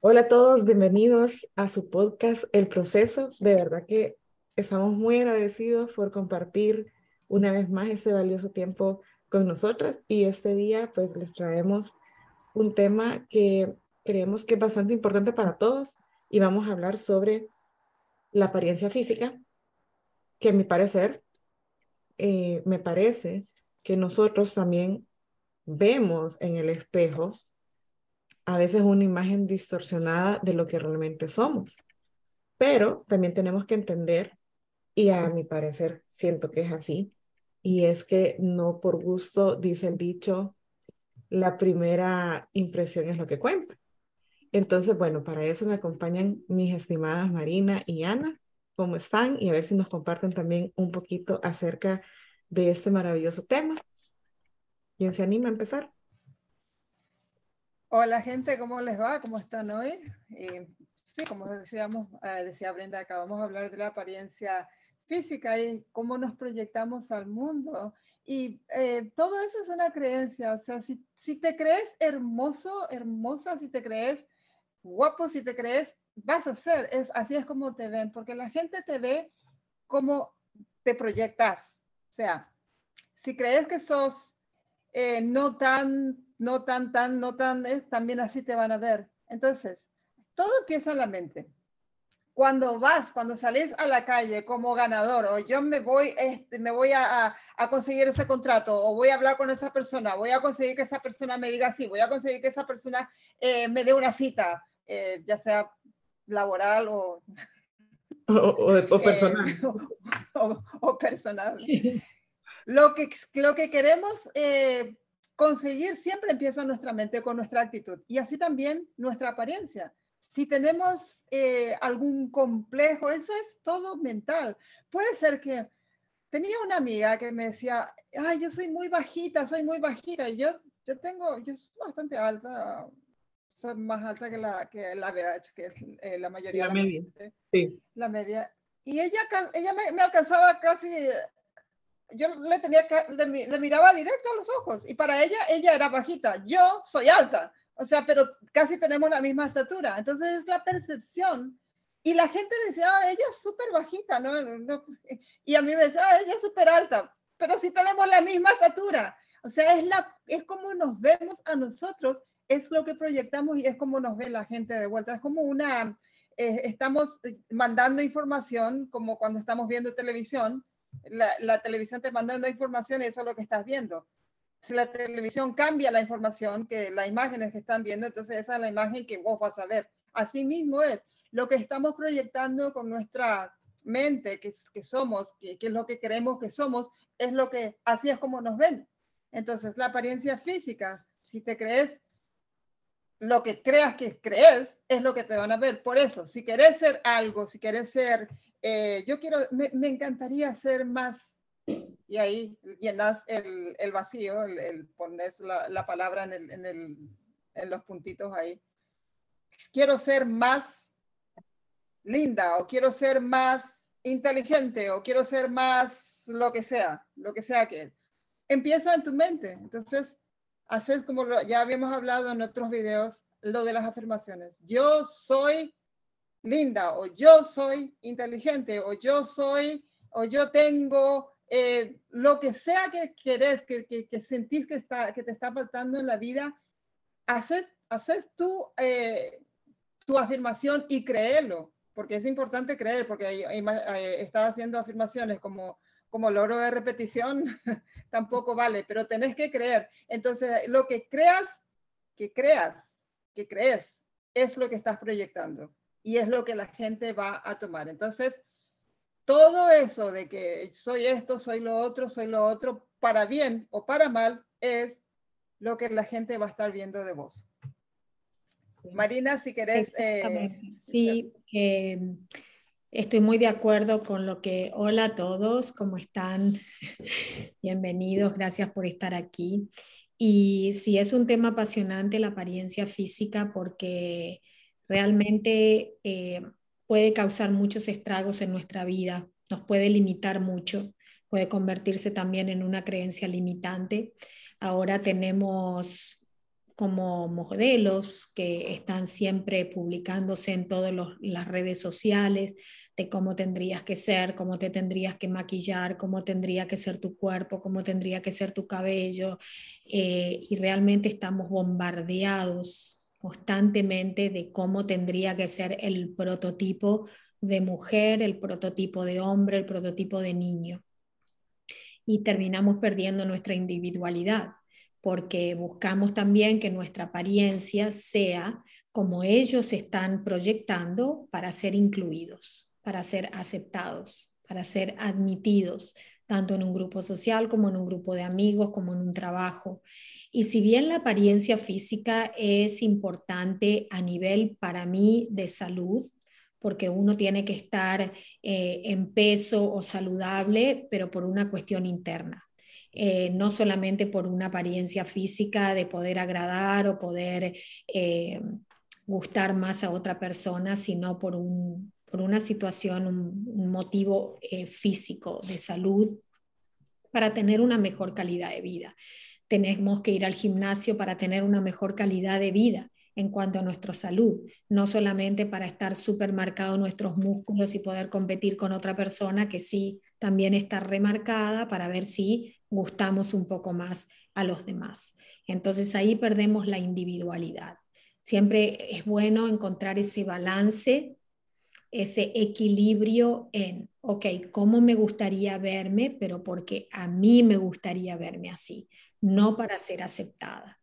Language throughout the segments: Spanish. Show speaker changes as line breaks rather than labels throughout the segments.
Hola a todos, bienvenidos a su podcast El Proceso. De verdad que estamos muy agradecidos por compartir una vez más ese valioso tiempo con nosotras y este día pues les traemos un tema que creemos que es bastante importante para todos y vamos a hablar sobre la apariencia física, que a mi parecer, eh, me parece que nosotros también vemos en el espejo a veces una imagen distorsionada de lo que realmente somos. Pero también tenemos que entender, y a mi parecer siento que es así, y es que no por gusto, dice el dicho, la primera impresión es lo que cuenta. Entonces, bueno, para eso me acompañan mis estimadas Marina y Ana. ¿Cómo están? Y a ver si nos comparten también un poquito acerca de este maravilloso tema. ¿Quién se anima a empezar?
Hola gente, ¿cómo les va? ¿Cómo están hoy? sí, como decíamos, eh, decía Brenda, acabamos de hablar de la apariencia física y cómo nos proyectamos al mundo. Y eh, todo eso es una creencia, o sea, si, si te crees hermoso, hermosa, si te crees guapo, si te crees, vas a ser, es, así es como te ven, porque la gente te ve como te proyectas. O sea, si crees que sos eh, no tan no tan, tan, no tan, eh, también así te van a ver. Entonces, todo empieza en la mente. Cuando vas, cuando salís a la calle como ganador, o yo me voy, este, me voy a, a, conseguir ese contrato, o voy a hablar con esa persona, voy a conseguir que esa persona me diga sí, voy a conseguir que esa persona eh, me dé una cita, eh, ya sea laboral o...
O, personal.
o, personal. Lo que, lo que queremos conseguir siempre empieza en nuestra mente con nuestra actitud y así también nuestra apariencia. Si tenemos eh, algún complejo, eso es todo mental. Puede ser que tenía una amiga que me decía, ay, yo soy muy bajita, soy muy bajita. Y yo, yo tengo, yo soy bastante alta, soy más alta que la, que la que eh, la mayoría
la media. Sí.
La media. Y ella, ella me, me alcanzaba casi yo le tenía le, miraba directo a los ojos y para ella, ella era bajita, yo soy alta, o sea, pero casi tenemos la misma estatura. Entonces es la percepción. Y la gente decía, ah, ella es súper bajita, ¿no? Y a mí me decía, ah, ella es súper alta, pero si tenemos la misma estatura. O sea, es, la, es como nos vemos a nosotros, es lo que proyectamos y es como nos ve la gente de vuelta. Es como una, eh, estamos mandando información, como cuando estamos viendo televisión, la, televisión te manda una información y eso es lo que estás viendo. Si la televisión cambia la información, que las imágenes que están viendo, entonces esa es la imagen que vos vas a ver. Así mismo es lo que estamos proyectando con nuestra mente, que, somos, que, que, es lo que creemos que somos, es lo que, así es como nos ven. Entonces, la apariencia física, si te crees lo que creas que crees, es lo que te van a ver. Por eso, si querés ser algo, si querés ser eh, yo quiero, me, encantaría ser más, y ahí llenas el, el vacío, el, pones la, la palabra en, el, en, el, en los puntitos ahí. Quiero ser más linda o quiero ser más inteligente o quiero ser más lo que sea, lo que sea que es. Empieza en tu mente. Entonces, haces como ya habíamos hablado en otros videos, lo de las afirmaciones. Yo soy linda, o yo soy inteligente, o yo soy, o yo tengo eh, lo que sea que querés, que, que, sentís que, está, que te está faltando en la vida, haces, haces tú eh, tu afirmación y créelo, porque es importante creer, porque estaba haciendo afirmaciones como, como logro de repetición, tampoco vale, pero tenés que creer. Entonces, lo que creas, que creas, que crees, es lo que estás proyectando y es lo que la gente va a tomar. Entonces, todo eso de que soy esto, soy lo otro, soy lo otro, para bien o para mal, es lo que la gente va a estar viendo de vos. Marina, si querés...
Eh, sí, em, estoy muy de acuerdo con lo que... Hola a todos, ¿cómo están? Bienvenidos, gracias por estar aquí. Y sí, es un tema apasionante la apariencia física porque realmente eh, puede causar muchos estragos en nuestra vida, nos puede limitar mucho, puede convertirse también en una creencia limitante. Ahora tenemos como modelos que están siempre publicándose en todas las redes sociales de cómo tendrías que ser, cómo te tendrías que maquillar, cómo tendría que ser tu cuerpo, cómo tendría que ser tu cabello. Eh, y realmente estamos bombardeados constantemente de cómo tendría que ser el prototipo de mujer, el prototipo de hombre, el prototipo de niño. Y terminamos perdiendo nuestra individualidad porque buscamos también que nuestra apariencia sea como ellos están proyectando para ser incluidos, para ser aceptados, para ser admitidos, tanto en un grupo social como en un grupo de amigos, como en un trabajo. Y si bien la apariencia física es importante a nivel para mí de salud, porque uno tiene que estar eh, en peso o saludable, pero por una cuestión interna. Eh, no solamente por una apariencia física de poder agradar o poder eh, gustar más a otra persona, sino por, un, por una situación, un, motivo eh, físico de salud para tener una mejor calidad de vida. Tenemos que ir al gimnasio para tener una mejor calidad de vida en cuanto a nuestra salud, no solamente para estar súper marcados nuestros músculos y poder competir con otra persona que sí también está remarcada para ver si gustamos un poco más a los demás. Entonces ahí perdemos la individualidad. Siempre es bueno encontrar ese balance, ese equilibrio en, ok, ¿cómo me gustaría verme? Pero porque a mí me gustaría verme así, no para ser aceptada.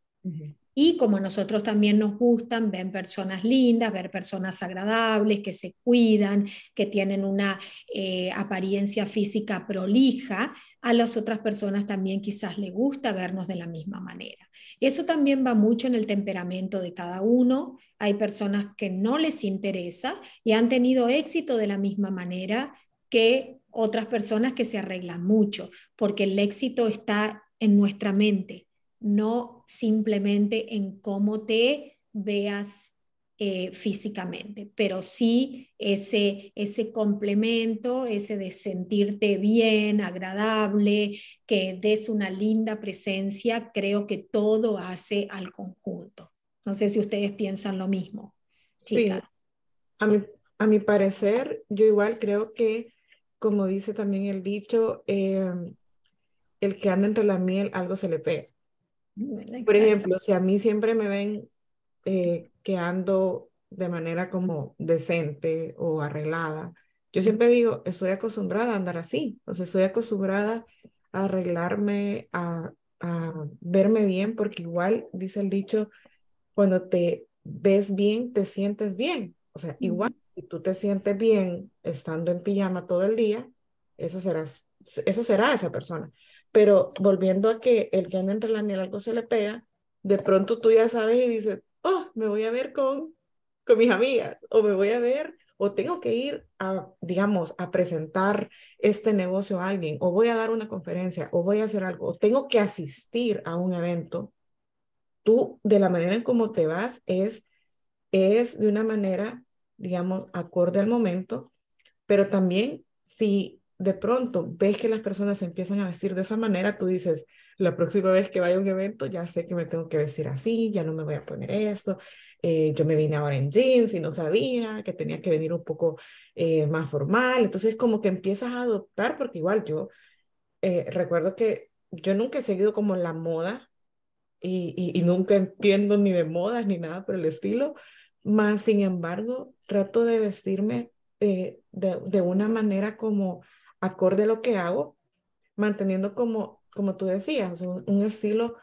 Y como a nosotros también nos gustan, ven personas lindas, ver personas agradables, que se cuidan, que tienen una eh, apariencia física prolija, a las otras personas también quizás le gusta vernos de la misma manera. Eso también va mucho en el temperamento de cada uno. Hay personas que no les interesa y han tenido éxito de la misma manera que otras personas que se arreglan mucho, porque el éxito está en nuestra mente, no simplemente en cómo te veas eh, físicamente, pero sí ese, ese complemento, ese de sentirte bien, agradable, que des una linda presencia, creo que todo hace al conjunto. No sé si ustedes piensan lo mismo, chicas.
A, mi, a mi parecer, yo igual creo que, como dice también el dicho, em, el que anda entre la miel, algo se le pega. Por ejemplo, si a mí siempre me ven eh, que ando de manera como decente o arreglada. Yo siempre digo, estoy acostumbrada a andar así, o sea, estoy acostumbrada a arreglarme, a, a verme bien, porque igual dice el dicho, cuando te ves bien, te sientes bien. O sea, igual, si tú te sientes bien estando en pijama todo el día, eso será, eso será esa persona. Pero volviendo a que el que anda entre la miel algo se le pega, de pronto tú ya sabes y dices, oh, me voy a ver con, con mis amigas o me voy a ver o tengo que ir a, digamos, a presentar este negocio a alguien o voy a dar una conferencia o voy a hacer algo o tengo que asistir a un evento, tú de la manera en cómo te vas es, es de una manera, digamos, acorde al momento, pero también si de pronto ves que las personas se empiezan a vestir de esa manera, tú dices, la próxima vez que vaya a un evento ya sé que me tengo que vestir así, ya no me voy a poner eso. Eh, yo me vine ahora en jeans y no sabía que tenía que venir un poco eh, más formal. Entonces como que empiezas a adoptar, porque igual yo eh, recuerdo que yo nunca he seguido como la moda y, y, nunca entiendo ni de modas ni nada por el estilo, más sin embargo trato de vestirme de, de una manera como acorde a lo que hago, manteniendo como como tú decías, un, estilo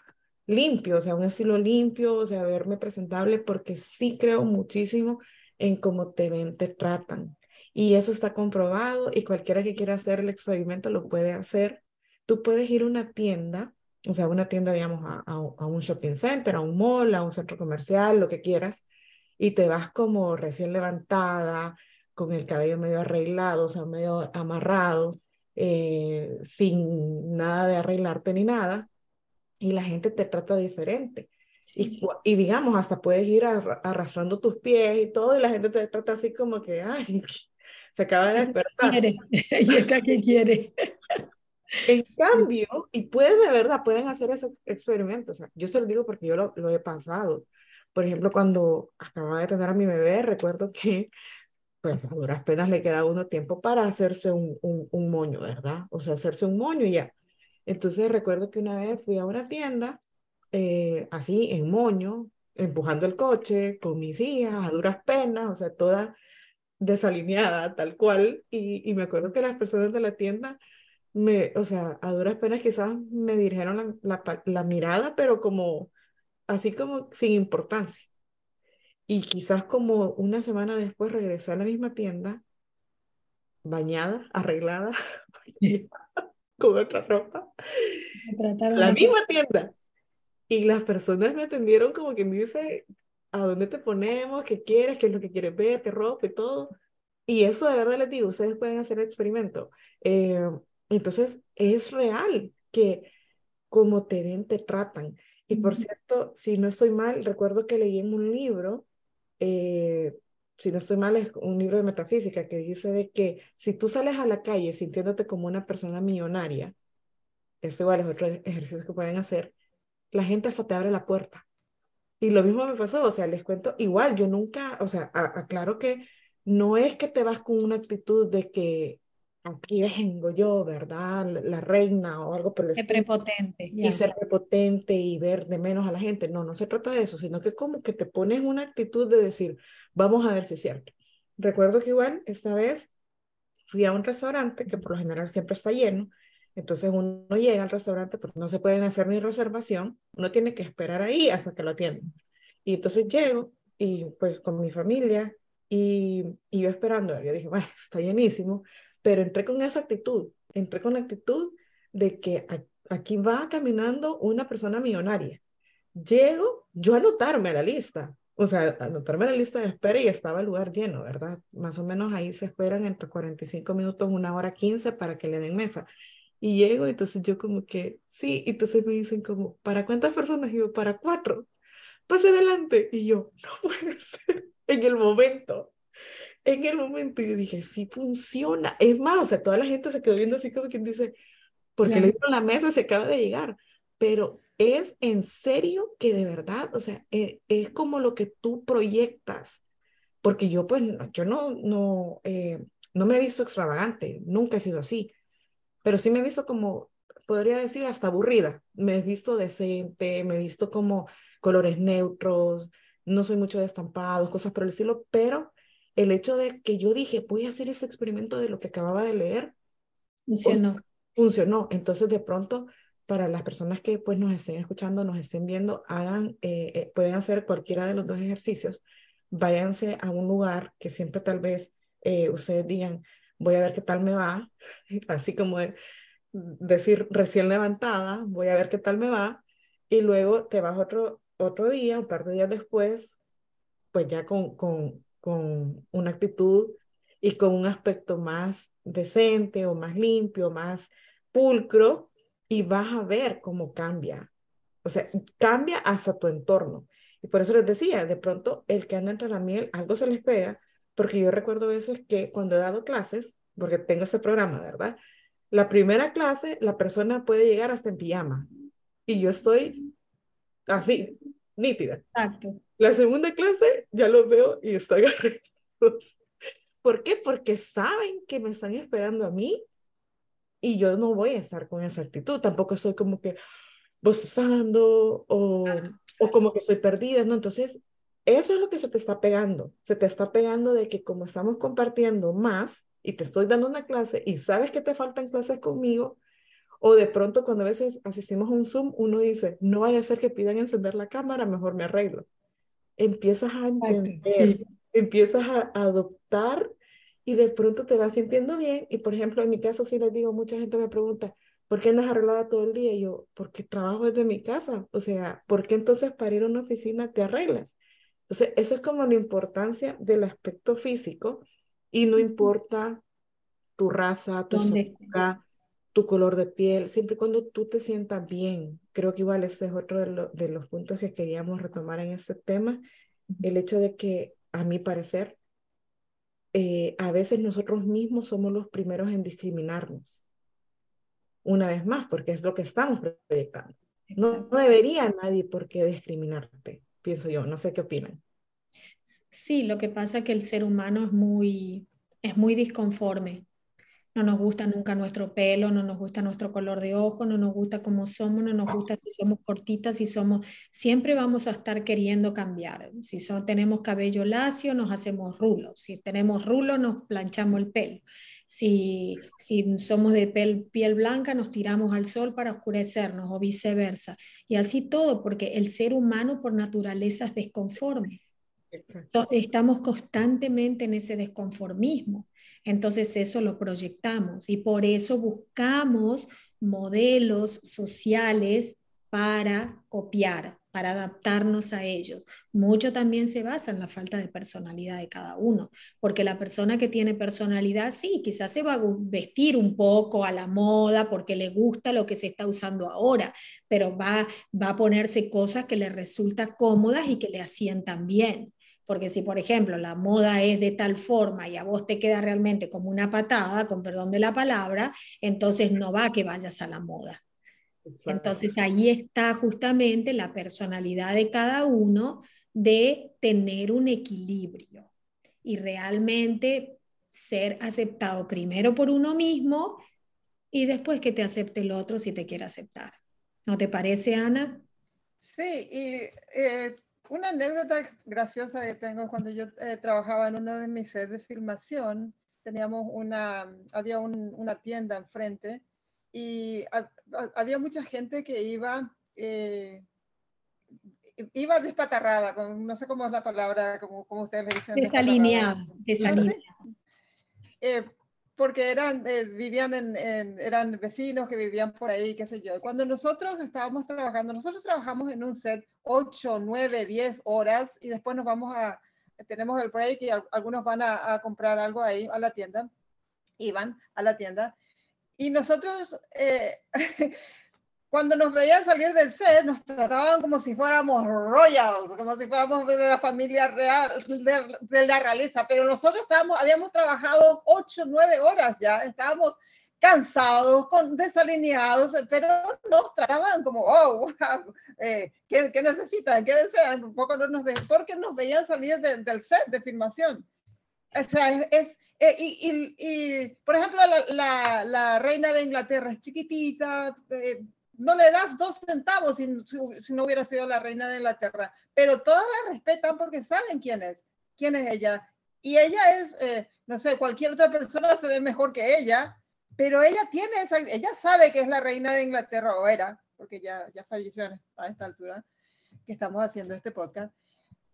limpio, o sea, un estilo limpio, o sea, verme presentable, porque sí creo muchísimo en cómo te ven, te tratan. Y eso está comprobado y cualquiera que quiera hacer el experimento lo puede hacer. Tú puedes ir a una tienda, o sea, una tienda, digamos, a, a, a un shopping center, a un mall, a un centro comercial, lo que quieras, y te vas como recién levantada, con el cabello medio arreglado, o sea, medio amarrado, eh, sin nada de arreglarte ni nada, y la gente te trata diferente. Y, y, digamos, hasta puedes ir arrastrando tus pies y todo, y la gente te trata así como que, ay, se acaba de despertar.
¿Y acá qué quiere?
En cambio, y pueden de verdad, pueden hacer ese experimento. O sea, yo se lo digo porque yo lo, lo he pasado. Por ejemplo, cuando acababa de tener a mi bebé, recuerdo que pues a duras penas le queda uno tiempo para hacerse un, un, un, moño, ¿verdad? O sea, hacerse un moño y ya. Entonces recuerdo que una vez fui a una tienda, eh, así en moño, empujando el coche con mis hijas a duras penas, o sea, toda desalineada, tal cual, y, y me acuerdo que las personas de la tienda me, o sea, a duras penas quizás me dirigieron la, la, la mirada, pero como, así como sin importancia. Y quizás como una semana después regresé a la misma tienda, bañada, arreglada, con otra ropa, la misma tienda. Y las personas me atendieron como quien dice, ¿a dónde te ponemos? ¿Qué quieres? ¿Qué es lo que quieres ver? ¿Qué ropa y todo? Y eso de verdad les digo, ustedes pueden hacer el experimento. Eh, entonces, es real que como te ven, te tratan. Y por cierto, si no estoy mal, recuerdo que leí en un libro, eh, si no estoy mal, es un libro de metafísica que dice de que si tú sales a la calle sintiéndote como una persona millonaria, es igual es otro ejercicio que pueden hacer, la gente hasta te abre la puerta. Y lo mismo me pasó, o sea, les cuento, igual yo nunca, o sea, aclaro que no es que te vas con una actitud de que aquí vengo yo, ¿verdad? La reina o algo por el
estilo. prepotente.
Y ser prepotente y ver de menos a la gente. No, no se trata de eso, sino que como que te pones una actitud de decir, vamos a ver si es cierto. Recuerdo que igual esta vez fui a un restaurante que por lo general siempre está lleno. Entonces uno llega al restaurante porque no se pueden hacer ni reservación, uno tiene que esperar ahí hasta que lo atiendan. Y entonces llego y pues con mi familia y, y yo esperando, yo dije, bueno, está llenísimo, pero entré con esa actitud, entré con la actitud de que aquí va caminando una persona millonaria. Llego yo a anotarme a la lista, o sea, anotarme a la lista de espera y estaba el lugar lleno, ¿verdad? Más o menos ahí se esperan entre 45 minutos, una hora 15 para que le den mesa. Y llego, entonces yo como que, sí, entonces me dicen como, ¿para cuántas personas? Y yo, para cuatro. Pase adelante. Y yo, no puede ser. En el momento, en el momento yo dije, sí funciona. Es más, o sea, toda la gente se quedó viendo así como quien dice, porque le dieron la mesa, se acaba de llegar. Pero es en serio que de verdad, o sea, es, es como lo que tú proyectas. Porque yo, pues, yo no, no, eh, no me he visto extravagante, nunca he sido así. Pero sí me he visto como, podría decir, hasta aburrida. Me he visto decente, me he visto como colores neutros, no soy mucho de estampados, cosas por el estilo, pero el hecho de que yo dije, voy a hacer ese experimento de lo que acababa de leer,
funcionó.
funcionó. Entonces, de pronto, para las personas que pues nos estén escuchando, nos estén viendo, hagan, eh, eh, pueden hacer cualquiera de los dos ejercicios. Váyanse a un lugar que siempre tal vez eh, ustedes digan, voy a ver qué tal me va, así como decir recién levantada, voy a ver qué tal me va, y luego te vas otro, otro día, un par de días después, pues ya con, con, con una actitud y con un aspecto más decente o más limpio, más pulcro, y vas a ver cómo cambia. O sea, cambia hasta tu entorno. Y por eso les decía, de pronto el que anda entre la miel, algo se les pega, porque yo recuerdo veces que cuando he dado clases, porque tengo ese programa, ¿verdad? La primera clase, la persona puede llegar hasta en pijama. Y yo estoy así, nítida.
Exacto.
La segunda clase ya los veo y están arreglados. ¿Por qué? Porque saben que me están esperando a mí y yo no voy a estar con esa actitud. Tampoco estoy como que bostezando o, o como que estoy perdida, ¿no? Entonces, eso es lo que se te está pegando. Se te está pegando de que como estamos compartiendo más y te estoy dando una clase y sabes que te faltan clases conmigo, o de pronto cuando a veces asistimos a un Zoom, uno dice, no vaya a ser que pidan encender la cámara, mejor me arreglo empiezas a entender, empiezas a, adoptar y de pronto te vas sintiendo bien. Y por ejemplo, en mi caso, si les digo, mucha gente me pregunta, ¿por qué andas arreglada todo el día? Y yo, porque trabajo desde mi casa. O sea, ¿por qué entonces para ir a una oficina te arreglas? Entonces, eso es como la importancia del aspecto físico y no importa tu raza, tu estatura, tu color de piel, siempre y cuando tú te sientas bien. Creo que igual ese es otro de, de los puntos que queríamos retomar en este tema, el hecho de que, a mi parecer, eh, a veces nosotros mismos somos los primeros en discriminarnos. una vez más, porque es lo que estamos proyectando. No, no, debería nadie por qué discriminarte, pienso yo, no sé qué opinan.
Sí, lo que pasa es que el ser humano es muy, es muy disconforme no nos gusta nunca nuestro pelo, no nos gusta nuestro color de ojo, no nos gusta cómo somos, no nos gusta si somos cortitas, si somos, siempre vamos a estar queriendo cambiar. Si son, tenemos cabello lacio, nos hacemos rulos. Si tenemos rulos, nos planchamos el pelo. Si, si somos de piel, piel blanca, nos tiramos al sol para oscurecernos o viceversa. Y así todo, porque el ser humano por naturaleza es desconforme. Estamos constantemente en ese desconformismo. Entonces eso lo proyectamos y por eso buscamos modelos sociales para copiar, para adaptarnos a ellos. Mucho también se basa en la falta de personalidad de cada uno, porque la persona que tiene personalidad, sí, quizás se va a vestir un poco a la moda porque le gusta lo que se está usando ahora, pero va, a ponerse cosas que le resultan cómodas y que le asientan bien. Porque si, por ejemplo, la moda es de tal forma y a vos te queda realmente como una patada, con perdón de la palabra, entonces no va que vayas a la moda. Entonces ahí está justamente la personalidad de cada uno de tener un equilibrio y realmente ser aceptado primero por uno mismo y después que te acepte el otro si te quiere aceptar. ¿No te parece, Ana?
Sí, y eh, una anécdota graciosa que tengo cuando yo eh, trabajaba en uno de mis sets de filmación, teníamos una, había una tienda enfrente y había mucha gente que iba, eh, iba despatarrada, no sé cómo es la palabra, como, como ustedes me dicen.
Desalineada, desalineada.
Eh, porque eran, eh, vivían en, eran vecinos que vivían por ahí, qué sé yo. Cuando nosotros estábamos trabajando, nosotros trabajamos en un set 8, 9, 10 horas y después nos vamos a, tenemos el break y algunos van a, a comprar algo ahí a la tienda, iban a la tienda. Y nosotros, eh, cuando nos veían salir del set, nos trataban como si fuéramos royals, como si fuéramos de la familia real, de, la realeza, pero nosotros estábamos, habíamos trabajado ocho, nueve horas ya, estábamos cansados, con, desalineados, pero nos trataban como, oh, wow, eh, ¿qué, ¿qué, necesitan? ¿Qué desean? Un poco no nos de, porque nos veían salir del set de filmación. O sea, es, eh, y, y, por ejemplo, la, la, la, reina de Inglaterra es chiquitita, eh, no le das dos centavos si, no hubiera sido la reina de Inglaterra, pero todas la respetan porque saben quién es, quién es ella. Y ella es, eh, no sé, cualquier otra persona se ve mejor que ella, pero ella tiene esa, ella sabe que es la reina de Inglaterra, o era, porque ya, ya falleció a esta altura que estamos haciendo este podcast.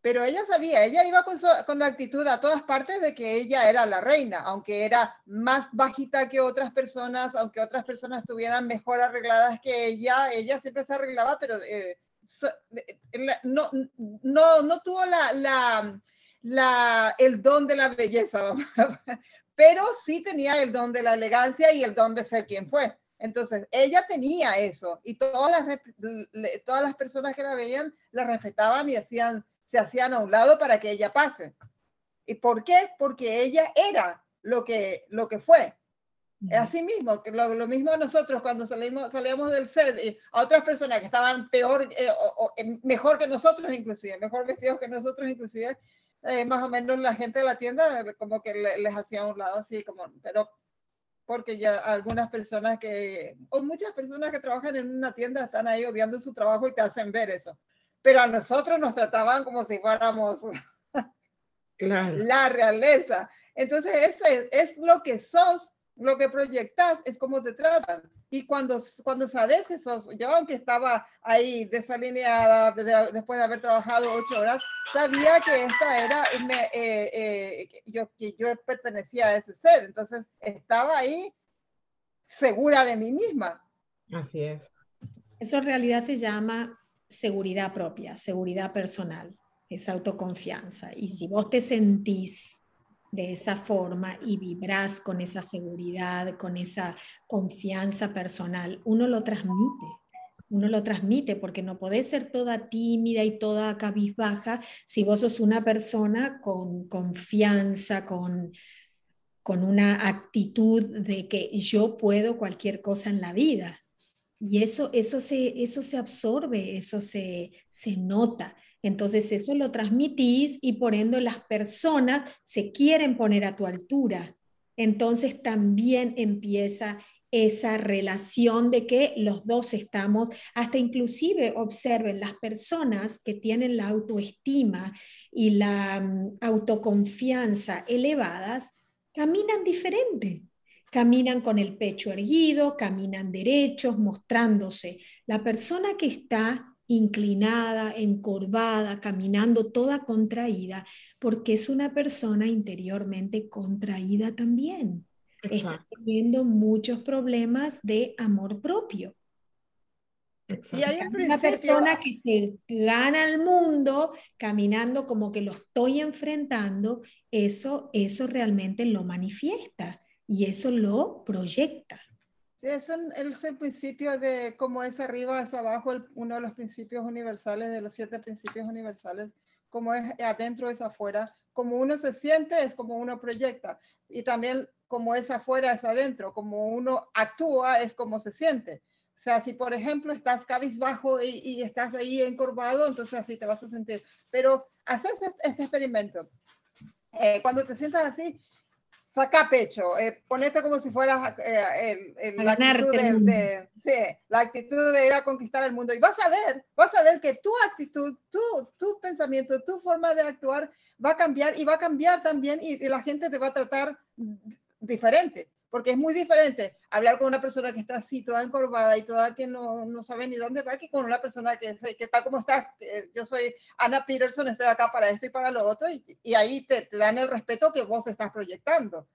Pero ella sabía, ella iba con, con, la actitud a todas partes de que ella era la reina, aunque era más bajita que otras personas, aunque otras personas estuvieran mejor arregladas que ella, ella siempre se arreglaba, pero eh, eh, no, no, no tuvo la, la, la, el don de la belleza, pero sí tenía el don de la elegancia y el don de ser quien fue. Entonces, ella tenía eso y todas las, todas las personas que la veían la respetaban y hacían se hacían a un lado para que ella pase. ¿Y por qué? Porque ella era lo que, lo que fue. Así mismo, lo, lo mismo nosotros cuando salimos, salíamos del set y a otras personas que estaban peor eh, o, mejor que nosotros inclusive, mejor vestidos que nosotros inclusive, eh, más o menos la gente de la tienda como que les hacía a un lado así como, pero porque ya algunas personas que, o muchas personas que trabajan en una tienda están ahí odiando su trabajo y te hacen ver eso pero a nosotros nos trataban como si fuéramos la realeza. Entonces, ese es lo que sos, lo que proyectas, es como te tratan. Y cuando, cuando sabes que sos, yo aunque estaba ahí desalineada después de haber trabajado ocho horas, sabía que esta era, eh, eh, yo, que yo pertenecía a ese ser. Entonces, estaba ahí segura de mí misma.
Así es.
Eso en realidad se llama seguridad propia, seguridad personal, es autoconfianza. Y si vos te sentís de esa forma y vibrás con esa seguridad, con esa confianza personal, uno lo transmite. Uno lo transmite porque no podés ser toda tímida y toda cabizbaja si vos sos una persona con confianza, con, con una actitud de que yo puedo cualquier cosa en la vida. Y eso, eso, se, eso se absorbe, eso se, se nota. Entonces eso lo transmitís y por ende las personas se quieren poner a tu altura. Entonces también empieza esa relación de que los dos estamos, hasta inclusive observen las personas que tienen la autoestima y la mm, autoconfianza elevadas, caminan diferente. Caminan con el pecho erguido, caminan derechos, mostrándose. La persona que está inclinada, encorvada, caminando toda contraída, porque es una persona interiormente contraída también. Está teniendo muchos problemas de amor propio. Y hay una persona que se gana el mundo caminando como que lo estoy enfrentando, eso, eso realmente lo manifiesta y eso lo proyecta.
Sí, es, es el principio de cómo es arriba, es abajo, uno de los principios universales, de los siete principios universales, como es adentro, es afuera. Como uno se siente, es como uno proyecta. Y también como es afuera, es adentro. Como uno actúa, es como se siente. O sea, si por ejemplo estás cabizbajo y, y estás ahí encorvado, entonces así te vas a sentir. Pero haces este experimento. Eh, cuando te sientas así, saca pecho, eh, ponete como si fueras eh, la, actitud de, sí, la actitud de ir a conquistar el mundo. Y vas a ver, vas a ver que tu actitud, tu, tu pensamiento, tu forma de actuar va a cambiar y va a cambiar también y la gente te va a tratar diferente porque es muy diferente hablar con una persona que está así, toda encorvada y toda que no, no sabe ni dónde va, que con una persona que, que está como está. Yo soy Ana Peterson, estoy acá para esto y para lo otro, y, y ahí te, te, dan el respeto que vos estás proyectando.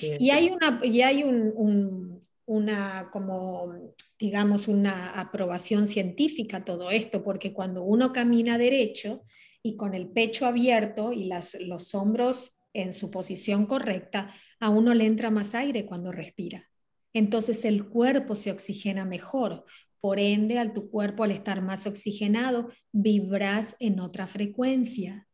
Y hay una, y hay un, un, una, como, digamos, una aprobación científica todo esto, porque cuando uno camina derecho y con el pecho abierto y las, los hombros en su posición correcta, a uno le entra más aire cuando respira. Entonces el cuerpo se oxigena mejor. Por ende, al tu cuerpo al estar más oxigenado, vibras en otra frecuencia.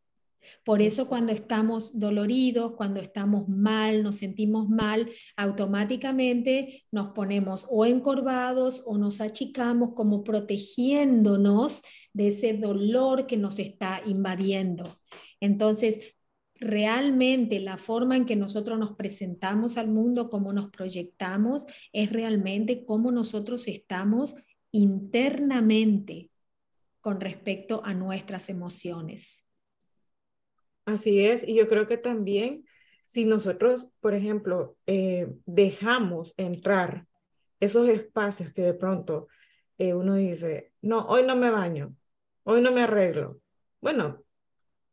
Por eso cuando estamos doloridos, cuando estamos mal, nos sentimos mal, automáticamente nos ponemos o encorvados o nos achicamos como protegiéndonos de ese dolor que nos está invadiendo. Entonces, realmente la forma en que nosotros nos presentamos al mundo, cómo nos proyectamos, es realmente cómo nosotros estamos internamente con respecto a nuestras emociones.
Así es, y yo creo que también si nosotros, por ejemplo, eh, dejamos entrar esos espacios que de pronto eh, uno dice, no, hoy no me baño, hoy no me arreglo. Bueno,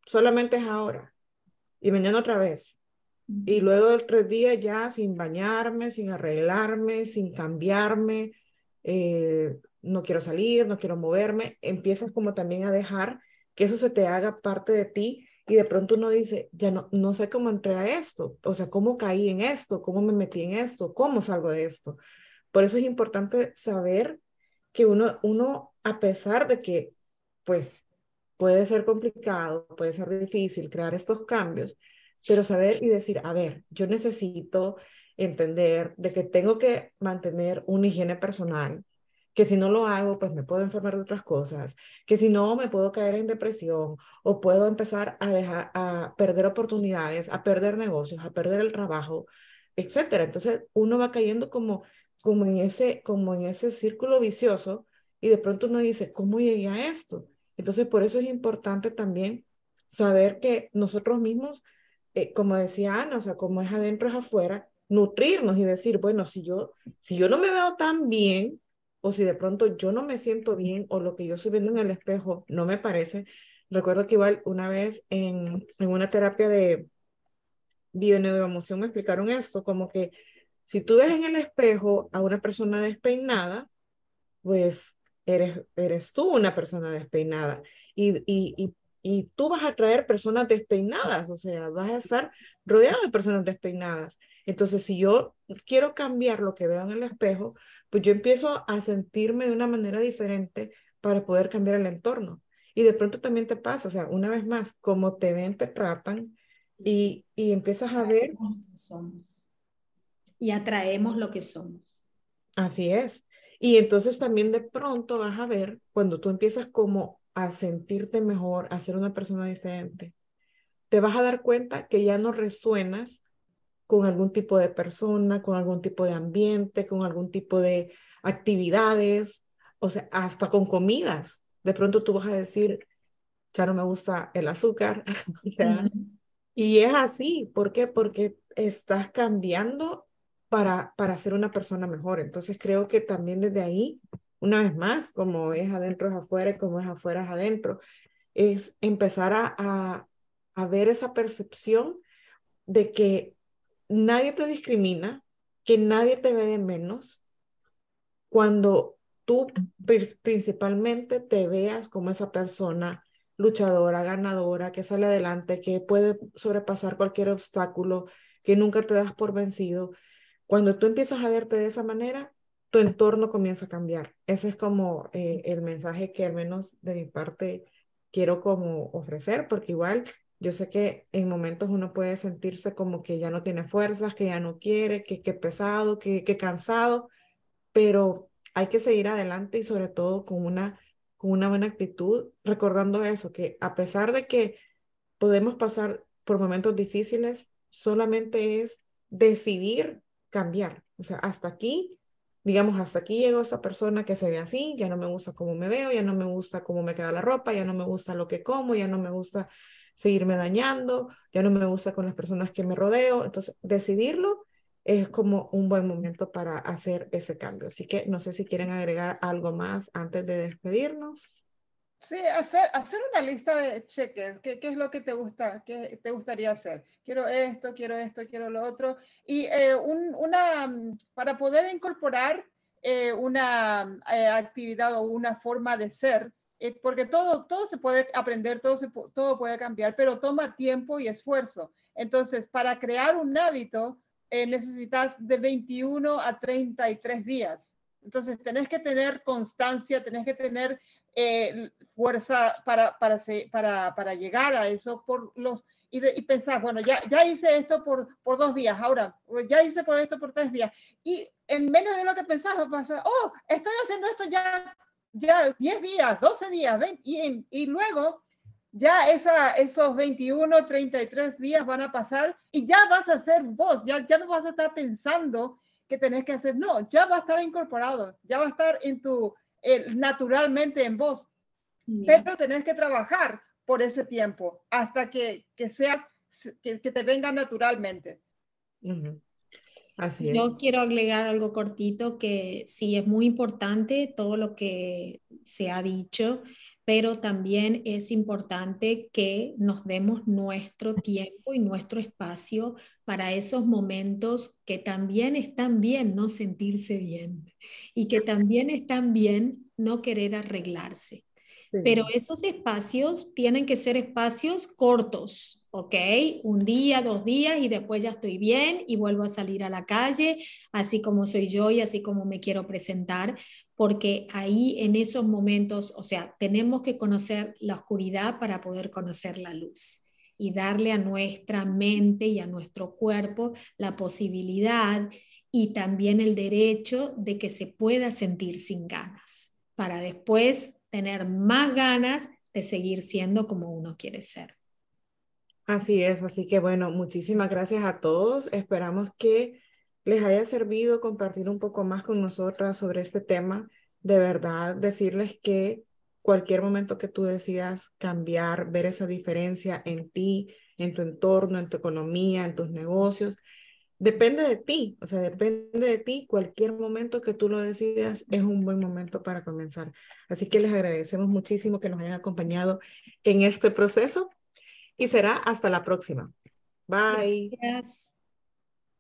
solamente es ahora y mañana otra vez. Y luego el tres días ya sin bañarme, sin arreglarme, sin cambiarme, eh, no quiero salir, no quiero moverme, empiezas como también a dejar que eso se te haga parte de ti y de pronto uno dice, ya no, no sé cómo entré a esto, o sea, cómo caí en esto, cómo me metí en esto, cómo salgo de esto. Por eso es importante saber que uno, uno a pesar de que, pues, puede ser complicado, puede ser difícil crear estos cambios, pero saber y decir, a ver, yo necesito entender de que tengo que mantener una higiene personal, que si no lo hago, pues me puedo enfermar de otras cosas, que si no, me puedo caer en depresión o puedo empezar a dejar, a perder oportunidades, a perder negocios, a perder el trabajo, etcétera. Entonces, uno va cayendo como, como, en ese, como en ese círculo vicioso y de pronto uno dice, ¿cómo llegué a esto? Entonces, por eso es importante también saber que nosotros mismos, eh, como decía Ana, o sea, como es adentro es afuera, nutrirnos y decir, bueno, si yo, si yo no me veo tan bien, o si de pronto yo no me siento bien, o lo que yo estoy viendo en el espejo no me parece. Recuerdo que igual una vez en, en una terapia de bioneuroemoción me explicaron esto, como que si tú ves en el espejo a una persona despeinada, pues eres, eres tú una persona despeinada y, y, y, tú vas a traer personas despeinadas, o sea, vas a estar rodeado de personas despeinadas. Entonces, si yo quiero cambiar lo que veo en el espejo, pues yo empiezo a sentirme de una manera diferente para poder cambiar el entorno. Y de pronto también te pasa, o sea, una vez más, como te ven, te tratan, Y, y empiezas a ver...
Somos. Y atraemos lo que somos.
Así es. Y entonces también de pronto vas a ver, cuando tú empiezas como a sentirte mejor, a ser una persona diferente, te vas a dar cuenta que ya no resuenas con algún tipo de persona, con algún tipo de ambiente, con algún tipo de actividades, o sea, hasta con comidas. De pronto tú vas a decir, ya no me gusta el azúcar. Y es así. ¿Por qué? Porque estás cambiando para, para ser una persona mejor. Entonces creo que también desde ahí, una vez más, como es adentro es afuera y como es afuera es adentro, es empezar a, a ver esa percepción de que nadie te discrimina, que nadie te ve de menos, cuando tú principalmente te veas como esa persona luchadora, ganadora, que sale adelante, que puede sobrepasar cualquier obstáculo, que nunca te das por vencido. Cuando tú empiezas a verte de esa manera, tu entorno comienza a cambiar. Ese es como eh, el mensaje que al menos de mi parte quiero como ofrecer, porque igual yo sé que en momentos uno puede sentirse como que ya no tiene fuerzas, que ya no quiere, que, que pesado, que, que cansado, pero hay que seguir adelante y sobre todo con una, con una buena actitud, recordando eso, que a pesar de que podemos pasar por momentos difíciles, solamente es decidir cambiar. O sea, hasta aquí, digamos, hasta aquí llegó esta persona que se ve así, ya no me gusta cómo me veo, ya no me gusta cómo me queda la ropa, ya no me gusta lo que como, ya no me gusta seguirme dañando, ya no me gusta con las personas que me rodeo. Entonces, decidirlo es como un buen momento para hacer ese cambio. Así que no sé si quieren agregar algo más antes de despedirnos.
Sí, hacer, hacer una lista de cheques. ¿Qué, ¿Qué, es lo que te gusta? ¿Qué te gustaría hacer? Quiero esto, quiero esto, quiero lo otro. Y eh, un, una, para poder incorporar eh, una eh, actividad o una forma de ser, eh, porque todo, todo se puede aprender, todo, se, todo puede cambiar, pero toma tiempo y esfuerzo. Entonces, para crear un hábito, eh, necesitas de 21 a 33 días. Entonces, tenés que tener constancia, tenés que tener eh, fuerza para, para, para, para, llegar a eso por los, y, y pensar, bueno, ya, ya hice esto por, por dos días, ahora ya hice por esto por tres días. Y en menos de lo que pensaba, pasa, oh, estoy haciendo esto ya ya 10 días, 12 días, 20, y, y luego ya esa, esos 21, 33 días van a pasar y ya vas a ser vos, ya, ya no vas a estar pensando que tenés que hacer, no, ya va a estar incorporado, ya va a estar en tu, naturalmente en vos, pero tenés que trabajar por ese tiempo hasta que, que seas, que, que, te venga naturalmente.
Yo quiero agregar algo cortito que sí es muy importante todo lo que se ha dicho, pero también es importante que nos demos nuestro tiempo y nuestro espacio para esos momentos que también están bien no sentirse bien y que también están bien no querer arreglarse. Pero esos espacios tienen que ser espacios cortos, ¿ok? Un día, dos días y después ya estoy bien y vuelvo a salir a la calle, así como soy yo y así como me quiero presentar, porque ahí en esos momentos, o sea, tenemos que conocer la oscuridad para poder conocer la luz y darle a nuestra mente y a nuestro cuerpo la posibilidad y también el derecho de que se pueda sentir sin ganas, para después tener más ganas de seguir siendo como uno quiere ser.
Así es, así que bueno, muchísimas gracias a todos. Esperamos que les haya servido compartir un poco más con nosotras sobre este tema. De verdad, decirles que cualquier momento que tú decidas cambiar, ver esa diferencia en ti, en tu entorno, en tu economía, en tus negocios, depende de ti, o sea, depende de ti. Cualquier momento que tú lo decidas es un buen momento para comenzar. Así que les agradecemos muchísimo que nos hayan acompañado en este proceso y será hasta la próxima. Bye.
Gracias.